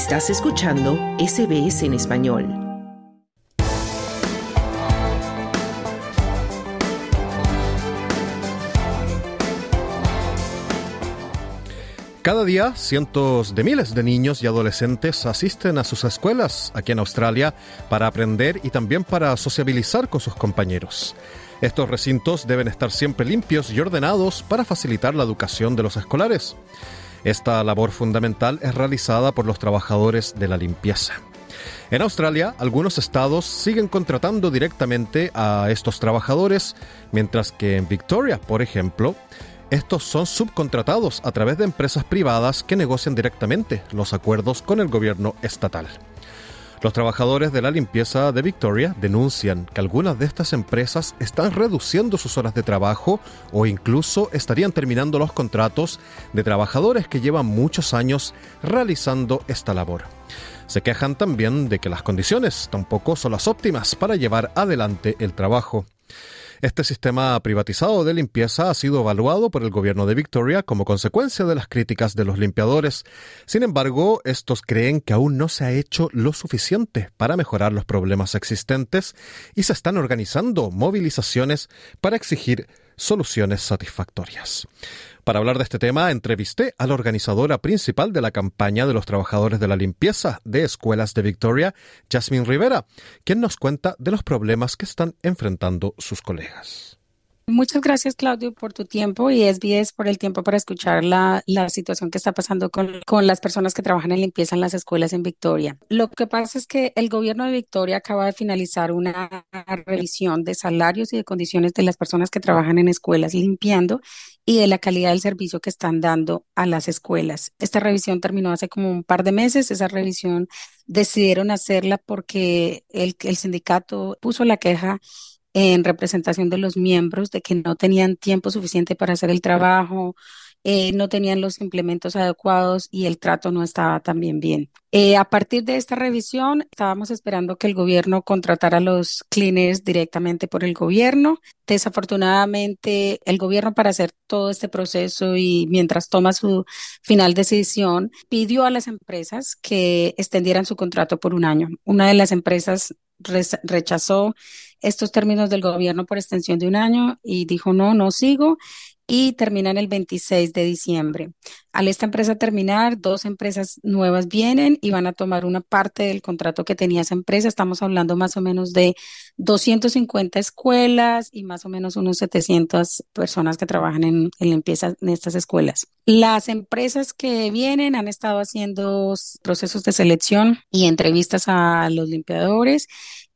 Estás escuchando SBS en español. Cada día, cientos de miles de niños y adolescentes asisten a sus escuelas aquí en Australia para aprender y también para sociabilizar con sus compañeros. Estos recintos deben estar siempre limpios y ordenados para facilitar la educación de los escolares. Esta labor fundamental es realizada por los trabajadores de la limpieza. En Australia, algunos estados siguen contratando directamente a estos trabajadores, mientras que en Victoria, por ejemplo, estos son subcontratados a través de empresas privadas que negocian directamente los acuerdos con el gobierno estatal. Los trabajadores de la limpieza de Victoria denuncian que algunas de estas empresas están reduciendo sus horas de trabajo o incluso estarían terminando los contratos de trabajadores que llevan muchos años realizando esta labor. Se quejan también de que las condiciones tampoco son las óptimas para llevar adelante el trabajo. Este sistema privatizado de limpieza ha sido evaluado por el gobierno de Victoria como consecuencia de las críticas de los limpiadores. Sin embargo, estos creen que aún no se ha hecho lo suficiente para mejorar los problemas existentes y se están organizando movilizaciones para exigir soluciones satisfactorias. Para hablar de este tema, entrevisté a la organizadora principal de la campaña de los trabajadores de la limpieza de escuelas de Victoria, Jasmine Rivera, quien nos cuenta de los problemas que están enfrentando sus colegas. Muchas gracias, Claudio, por tu tiempo y SBS por el tiempo para escuchar la, la situación que está pasando con, con, las personas que trabajan en limpieza en las escuelas en Victoria. Lo que pasa es que el gobierno de Victoria acaba de finalizar una revisión de salarios y de condiciones de las personas que trabajan en escuelas limpiando y de la calidad del servicio que están dando a las escuelas. Esta revisión terminó hace como un par de meses. Esa revisión decidieron hacerla porque el, el sindicato puso la queja en representación de los miembros de que no tenían tiempo suficiente para hacer el trabajo, eh, no tenían los implementos adecuados y el trato no estaba también bien. Eh, a partir de esta revisión, estábamos esperando que el gobierno contratara a los cleaners directamente por el gobierno. Desafortunadamente, el gobierno para hacer todo este proceso y mientras toma su final decisión, pidió a las empresas que extendieran su contrato por un año. Una de las empresas rechazó estos términos del gobierno por extensión de un año y dijo no, no sigo y terminan el 26 de diciembre. Al esta empresa terminar, dos empresas nuevas vienen y van a tomar una parte del contrato que tenía esa empresa. Estamos hablando más o menos de 250 escuelas y más o menos unos 700 personas que trabajan en, en limpieza en estas escuelas. Las empresas que vienen han estado haciendo procesos de selección y entrevistas a los limpiadores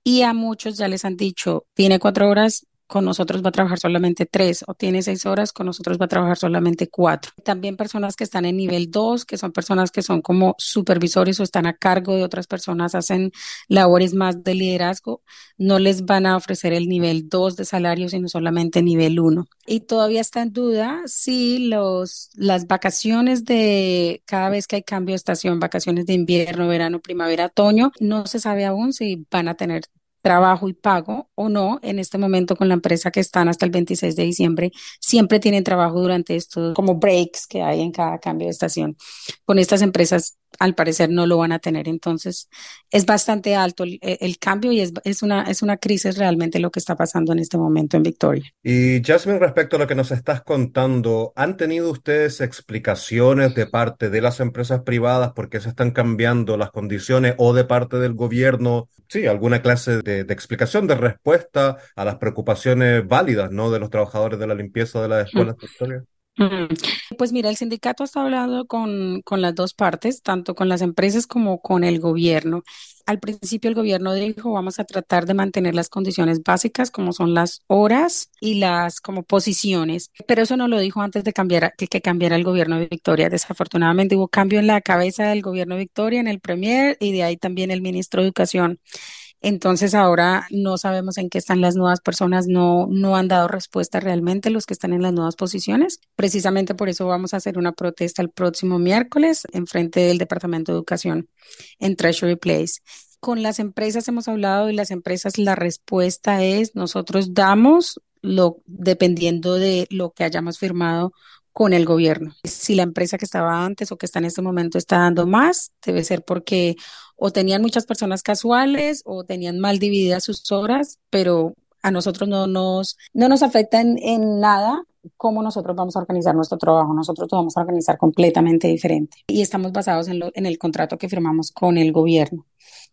y a muchos ya les han dicho, tiene cuatro horas, con nosotros va a trabajar solamente tres o tiene seis horas, con nosotros va a trabajar solamente cuatro. También personas que están en nivel dos, que son personas que son como supervisores o están a cargo de otras personas, hacen labores más de liderazgo, no les van a ofrecer el nivel dos de salario, sino solamente nivel uno. Y todavía está en duda si los, las vacaciones de cada vez que hay cambio de estación, vacaciones de invierno, verano, primavera, otoño, no se sabe aún si van a tener trabajo y pago o no, en este momento con la empresa que están hasta el 26 de diciembre, siempre tienen trabajo durante estos como breaks que hay en cada cambio de estación. Con estas empresas al parecer no lo van a tener. Entonces, es bastante alto el, cambio y es, es, una, es una crisis realmente lo que está pasando en este momento en Victoria. Y Jasmine, respecto a lo que nos estás contando, ¿han tenido ustedes explicaciones de parte de las empresas privadas por qué se están cambiando las condiciones o de parte del gobierno? Sí, alguna clase de, de explicación, de respuesta a las preocupaciones válidas, ¿no? De los trabajadores de la limpieza de las escuelas de Victoria. Pues mira, el sindicato está hablando con, con las dos partes, tanto con las empresas como con el gobierno. Al principio el gobierno dijo, vamos a tratar de mantener las condiciones básicas como son las horas y las como posiciones, pero eso no lo dijo antes de cambiar, que, que cambiara el gobierno de Victoria. Desafortunadamente hubo cambio en la cabeza del gobierno de Victoria, en el premier y de ahí también el ministro de Educación. Entonces ahora no sabemos en qué están las nuevas personas, no, no han dado respuesta realmente los que están en las nuevas posiciones. Precisamente por eso vamos a hacer una protesta el próximo miércoles en frente del Departamento de Educación en Treasury Place. Con las empresas hemos hablado y las empresas la respuesta es nosotros damos lo dependiendo de lo que hayamos firmado con el gobierno. Si la empresa que estaba antes o que está en este momento está dando más, debe ser porque o tenían muchas personas casuales o tenían mal divididas sus horas, pero a nosotros no nos, no nos afecta en, nada cómo nosotros vamos a organizar nuestro trabajo. Nosotros lo vamos a organizar completamente diferente y estamos basados en, en el contrato que firmamos con el gobierno.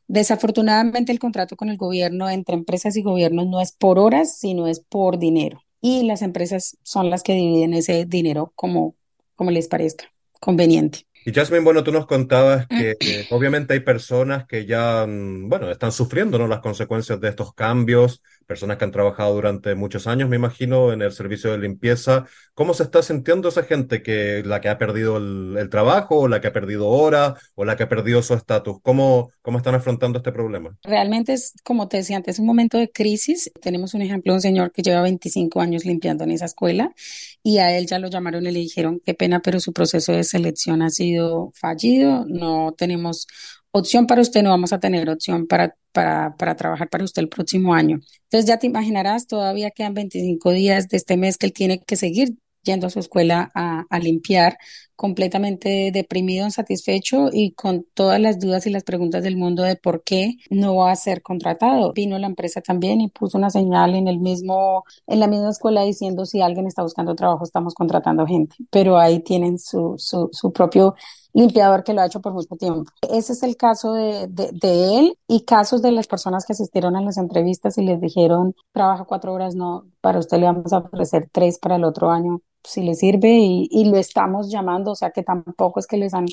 Desafortunadamente, el contrato con el gobierno entre empresas y gobiernos no es por horas, sino es por dinero y las empresas son las que dividen ese dinero como, como les parezca conveniente. Y Jasmine, bueno, tú nos contabas que obviamente hay personas que ya, mm, bueno, están sufriendo, ¿no? Las consecuencias de estos cambios, personas que han trabajado durante muchos años, me imagino, en el servicio de limpieza. ¿Cómo se está sintiendo esa gente que la que ha perdido el, trabajo, o la que ha perdido horas, o la que ha perdido su estatus? ¿Cómo, ¿Cómo están afrontando este problema? Realmente es, como te decía antes, un momento de crisis. Tenemos un ejemplo un señor que lleva 25 años limpiando en esa escuela y a él ya lo llamaron y le dijeron, qué pena, pero su proceso de selección ha sido fallido, no tenemos opción para usted, no vamos a tener opción para, para, para trabajar para usted el próximo año. Entonces ya te imaginarás, todavía quedan 25 días de este mes que él tiene que seguir yendo a su escuela a, limpiar, completamente deprimido, insatisfecho y con todas las dudas y las preguntas del mundo de por qué no va a ser contratado. Vino la empresa también y puso una señal en el mismo, en la misma escuela diciendo si alguien está buscando trabajo, estamos contratando gente, pero ahí tienen su, su, su propio limpiador que lo ha hecho por mucho tiempo. Ese es el caso de, de, de, él y casos de las personas que asistieron a las entrevistas y les dijeron, trabaja cuatro horas, no, para usted le vamos a ofrecer tres para el otro año, si le sirve y, y lo estamos llamando, o sea que tampoco es que les han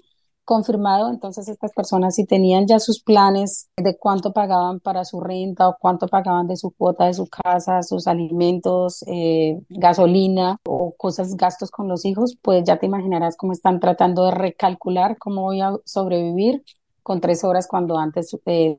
confirmado, entonces estas personas si tenían ya sus planes de cuánto pagaban para su renta o cuánto pagaban de su cuota de su casa, sus alimentos, eh, gasolina o cosas, gastos con los hijos, pues ya te imaginarás cómo están tratando de recalcular cómo voy a sobrevivir con tres horas cuando antes eh,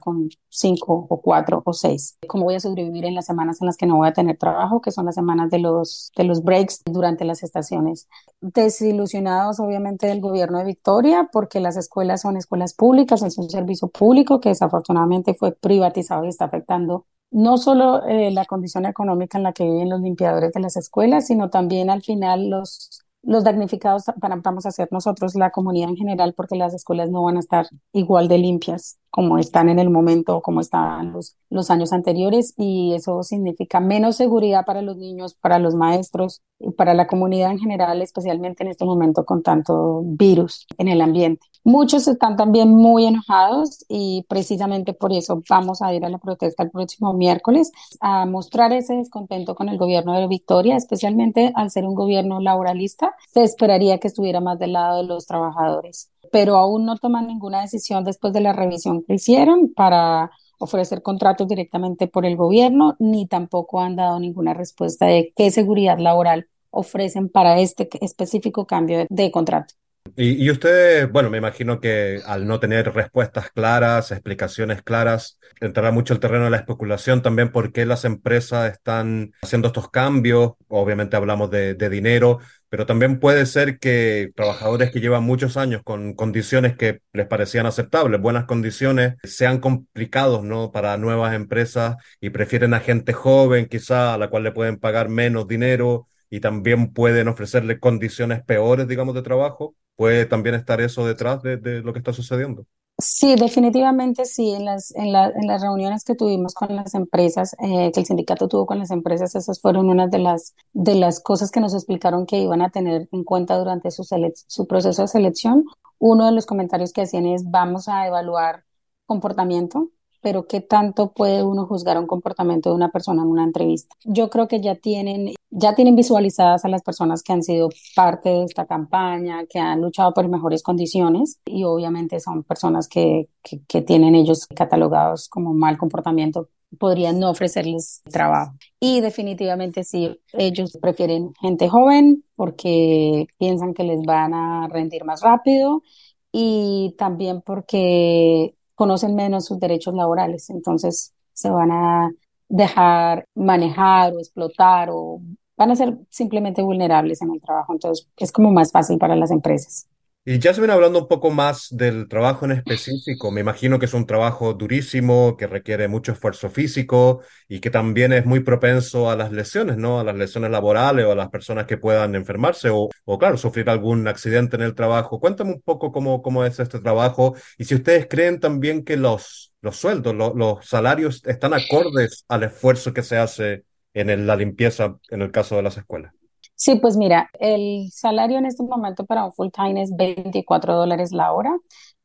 con cinco o cuatro o seis. ¿Cómo voy a sobrevivir en las semanas en las que no voy a tener trabajo, que son las semanas de los, de los breaks durante las estaciones? Desilusionados obviamente del gobierno de Victoria porque las escuelas son escuelas públicas, es un servicio público que desafortunadamente fue privatizado y está afectando no solo eh, la condición económica en la que viven los limpiadores de las escuelas, sino también al final los los damnificados vamos a ser nosotros, la comunidad en general, porque las escuelas no van a estar igual de limpias como están en el momento como estaban los, los años anteriores y eso significa menos seguridad para los niños, para los maestros y para la comunidad en general, especialmente en este momento con tanto virus en el ambiente. Muchos están también muy enojados y precisamente por eso vamos a ir a la protesta el próximo miércoles a mostrar ese descontento con el gobierno de Victoria, especialmente al ser un gobierno laboralista, se esperaría que estuviera más del lado de los trabajadores pero aún no toman ninguna decisión después de la revisión que hicieron para ofrecer contratos directamente por el gobierno, ni tampoco han dado ninguna respuesta de qué seguridad laboral ofrecen para este específico cambio de, contrato. Y, ustedes, bueno, me imagino que al no tener respuestas claras, explicaciones claras, entrará mucho el terreno de la especulación también por qué las empresas están haciendo estos cambios. Obviamente hablamos de, de dinero, pero también puede ser que trabajadores que llevan muchos años con condiciones que les parecían aceptables, buenas condiciones, sean complicados, ¿no? Para nuevas empresas y prefieren a gente joven, quizá, a la cual le pueden pagar menos dinero y también pueden ofrecerle condiciones peores, digamos, de trabajo. Puede también estar eso detrás de, de lo que está sucediendo. Sí, definitivamente sí. En las, en, la, en las reuniones que tuvimos con las empresas, eh, que el sindicato tuvo con las empresas, esas fueron unas de las, de las cosas que nos explicaron que iban a tener en cuenta durante su, su proceso de selección. Uno de los comentarios que hacían es, vamos a evaluar comportamiento, pero ¿qué tanto puede uno juzgar un comportamiento de una persona en una entrevista? Yo creo que ya tienen, ya tienen visualizadas a las personas que han sido parte de esta campaña, que han luchado por mejores condiciones y obviamente son personas que, que, que tienen ellos catalogados como mal comportamiento podrían no ofrecerles trabajo. Y definitivamente sí, ellos prefieren gente joven porque piensan que les van a rendir más rápido y también porque conocen menos sus derechos laborales, entonces se van a dejar manejar o explotar o van a ser simplemente vulnerables en el trabajo, entonces es como más fácil para las empresas. Y Jasmine, hablando un poco más del trabajo en específico, me imagino que es un trabajo durísimo, que requiere mucho esfuerzo físico y que también es muy propenso a las lesiones, ¿no? A las lesiones laborales o a las personas que puedan enfermarse o, o claro, sufrir algún accidente en el trabajo. Cuéntame un poco cómo, cómo es este trabajo y si ustedes creen también que los, los sueldos, los salarios están acordes al esfuerzo que se hace en la limpieza en el caso de las escuelas. Sí, pues mira, el salario en este momento para un full time es 24 dólares la hora.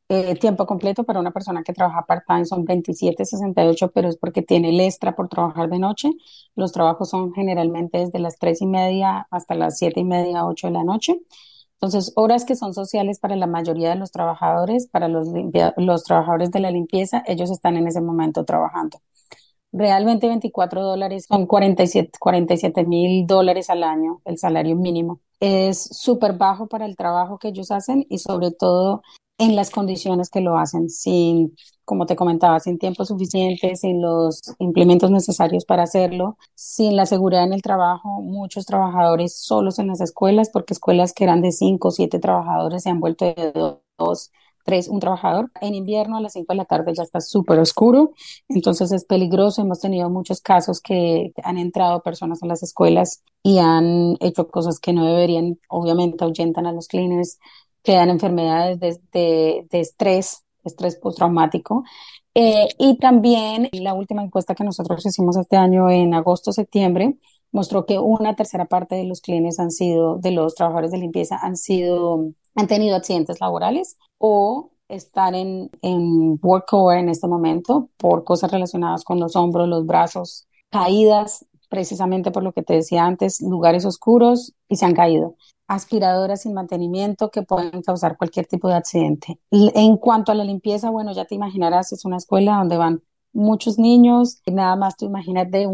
Eh, tiempo completo para una persona que trabaja part-time son 27.68, pero es porque tiene el extra por trabajar de noche. Los trabajos son generalmente desde las 3 y media hasta las 7 y media, 8 de la noche. Entonces, horas que son sociales para la mayoría de los trabajadores, para los, los trabajadores de la limpieza, ellos están en ese momento trabajando. Realmente 24 dólares son 47 mil dólares al año, el salario mínimo. Es súper bajo para el trabajo que ellos hacen y sobre todo en las condiciones que lo hacen, sin, como te comentaba, sin tiempo suficiente, sin los implementos necesarios para hacerlo, sin la seguridad en el trabajo, muchos trabajadores solos en las escuelas, porque escuelas que eran de cinco o siete trabajadores se han vuelto de dos, tres, un trabajador. En invierno a las 5 de la tarde ya está súper oscuro, entonces es peligroso. Hemos tenido muchos casos que han entrado personas a las escuelas y han hecho cosas que no deberían, obviamente ahuyentan a los cleaners, que dan enfermedades de, de, estrés, estrés postraumático. Eh, y también la última encuesta que nosotros hicimos este año en agosto-septiembre mostró que una tercera parte de los cleaners han sido, de los trabajadores de limpieza han sido, han tenido accidentes laborales o están en, en workover en este momento por cosas relacionadas con los hombros, los brazos, caídas, precisamente por lo que te decía antes, lugares oscuros y se han caído. Aspiradoras sin mantenimiento que pueden causar cualquier tipo de accidente. En cuanto a la limpieza, bueno, ya te imaginarás, es una escuela donde van muchos niños, nada más tú imagínate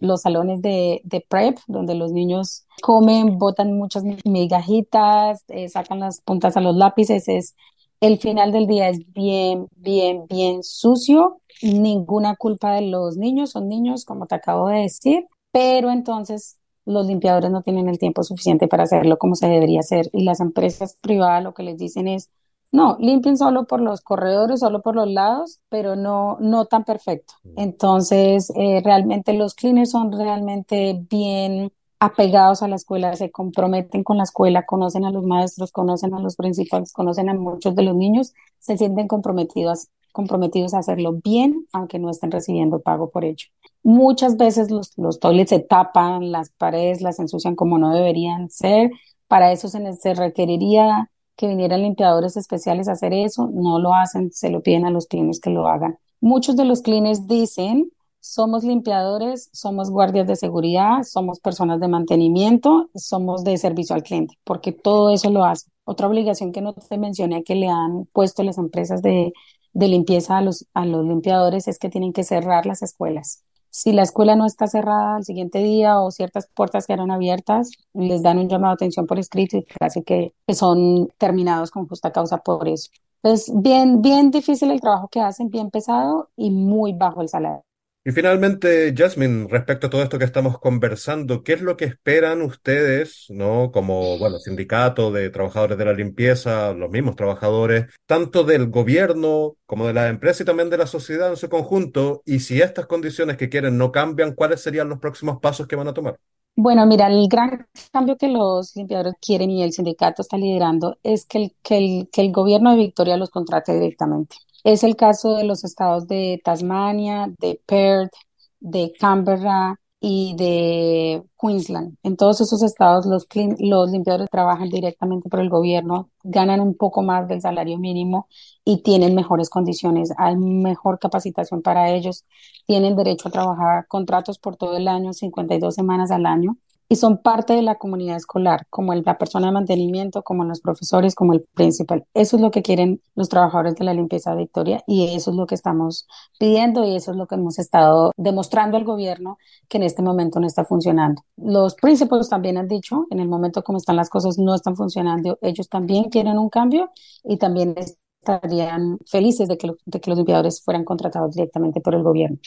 los salones de, de, prep, donde los niños comen, botan muchas migajitas, eh, sacan las puntas a los lápices, es el final del día es bien, bien, bien sucio, ninguna culpa de los niños, son niños, como te acabo de decir, pero entonces los limpiadores no tienen el tiempo suficiente para hacerlo como se debería hacer y las empresas privadas lo que les dicen es no, limpien solo por los corredores, solo por los lados, pero no, no tan perfecto. Mm. Entonces, eh, realmente los cleaners son realmente bien apegados a la escuela, se comprometen con la escuela, conocen a los maestros, conocen a los principales, conocen a muchos de los niños, se sienten comprometidos, comprometidos a hacerlo bien, aunque no estén recibiendo pago por ello. Muchas veces los, los toilets se tapan, las paredes las ensucian como no deberían ser. Para eso se, se requeriría que vinieran limpiadores especiales a hacer eso, no lo hacen, se lo piden a los cleaners que lo hagan. Muchos de los cleaners dicen, somos limpiadores, somos guardias de seguridad, somos personas de mantenimiento, somos de servicio al cliente, porque todo eso lo hacen. Otra obligación que no te mencioné que le han puesto las empresas de, de limpieza a los, a los limpiadores es que tienen que cerrar las escuelas. Si la escuela no está cerrada al siguiente día o ciertas puertas quedaron abiertas, les dan un llamado de atención por escrito y casi que, son terminados con justa causa por eso. Es bien, bien difícil el trabajo que hacen, bien pesado y muy bajo el salario. Y finalmente, Jasmine, respecto a todo esto que estamos conversando, ¿qué es lo que esperan ustedes, ¿no? Como, bueno, sindicato de trabajadores de la limpieza, los mismos trabajadores, tanto del gobierno como de la empresa y también de la sociedad en su conjunto? Y si estas condiciones que quieren no cambian, ¿cuáles serían los próximos pasos que van a tomar? Bueno, mira, el gran cambio que los limpiadores quieren y el sindicato está liderando es que el, que el, que el gobierno de Victoria los contrate directamente. Es el caso de los estados de Tasmania, de Perth, de Canberra y de Queensland. En todos esos estados los, los limpiadores trabajan directamente por el gobierno, ganan un poco más del salario mínimo y tienen mejores condiciones, hay mejor capacitación para ellos, tienen derecho a trabajar contratos por todo el año, 52 semanas al año y son parte de la comunidad escolar, como la persona de mantenimiento, como los profesores, como el principal. Eso es lo que quieren los trabajadores de la limpieza de Victoria y eso es lo que estamos pidiendo y eso es lo que hemos estado demostrando al gobierno que en este momento no está funcionando. Los principales también han dicho, en el momento como están las cosas no están funcionando, ellos también quieren un cambio y también estarían felices de que, de que los limpiadores fueran contratados directamente por el gobierno.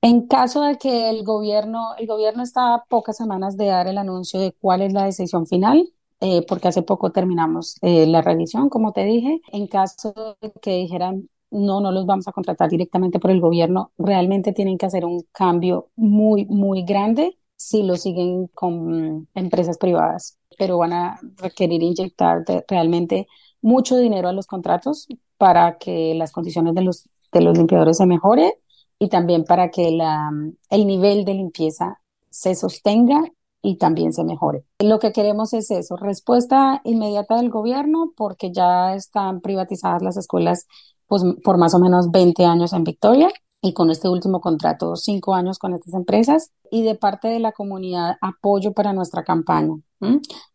En caso de que el gobierno, el gobierno está a pocas semanas de dar el anuncio de cuál es la decisión final, eh, porque hace poco terminamos eh, la revisión, como te dije. En caso de que dijeran, no, no los vamos a contratar directamente por el gobierno, realmente tienen que hacer un cambio muy, muy grande si lo siguen con empresas privadas, pero van a requerir inyectar realmente mucho dinero a los contratos para que las condiciones de los, de los limpiadores se mejoren y también para que el nivel de limpieza se sostenga y también se mejore. Lo que queremos es eso, respuesta inmediata del gobierno porque ya están privatizadas las escuelas pues, por más o menos 20 años en Victoria y con este último contrato, cinco años con estas empresas y de parte de la comunidad apoyo para nuestra campaña.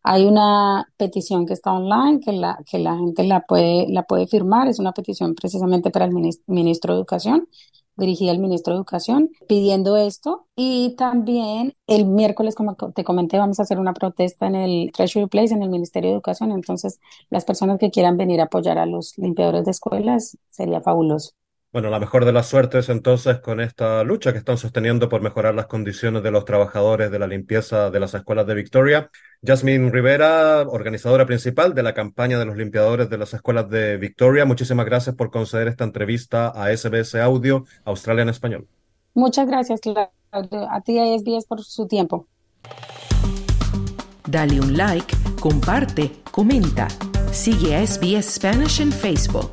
Hay una petición que está online que la, que la gente la puede, la puede firmar, es una petición precisamente para el ministro de Educación dirigida al ministro de Educación pidiendo esto. Y también el miércoles, como te comenté, vamos a hacer una protesta en el Treasury Place, en el Ministerio de Educación. Entonces, las personas que quieran venir a apoyar a los limpiadores de escuelas sería fabuloso. Bueno, la mejor de las suertes entonces con esta lucha que están sosteniendo por mejorar las condiciones de los trabajadores de la limpieza de las escuelas de Victoria. Jasmine Rivera, organizadora principal de la campaña de los limpiadores de las escuelas de Victoria, muchísimas gracias por conceder esta entrevista a SBS Audio Australia en Español. Muchas gracias, Claudio. A ti y a SBS por su tiempo. Dale un like, comparte, comenta. Sigue a SBS Spanish en Facebook.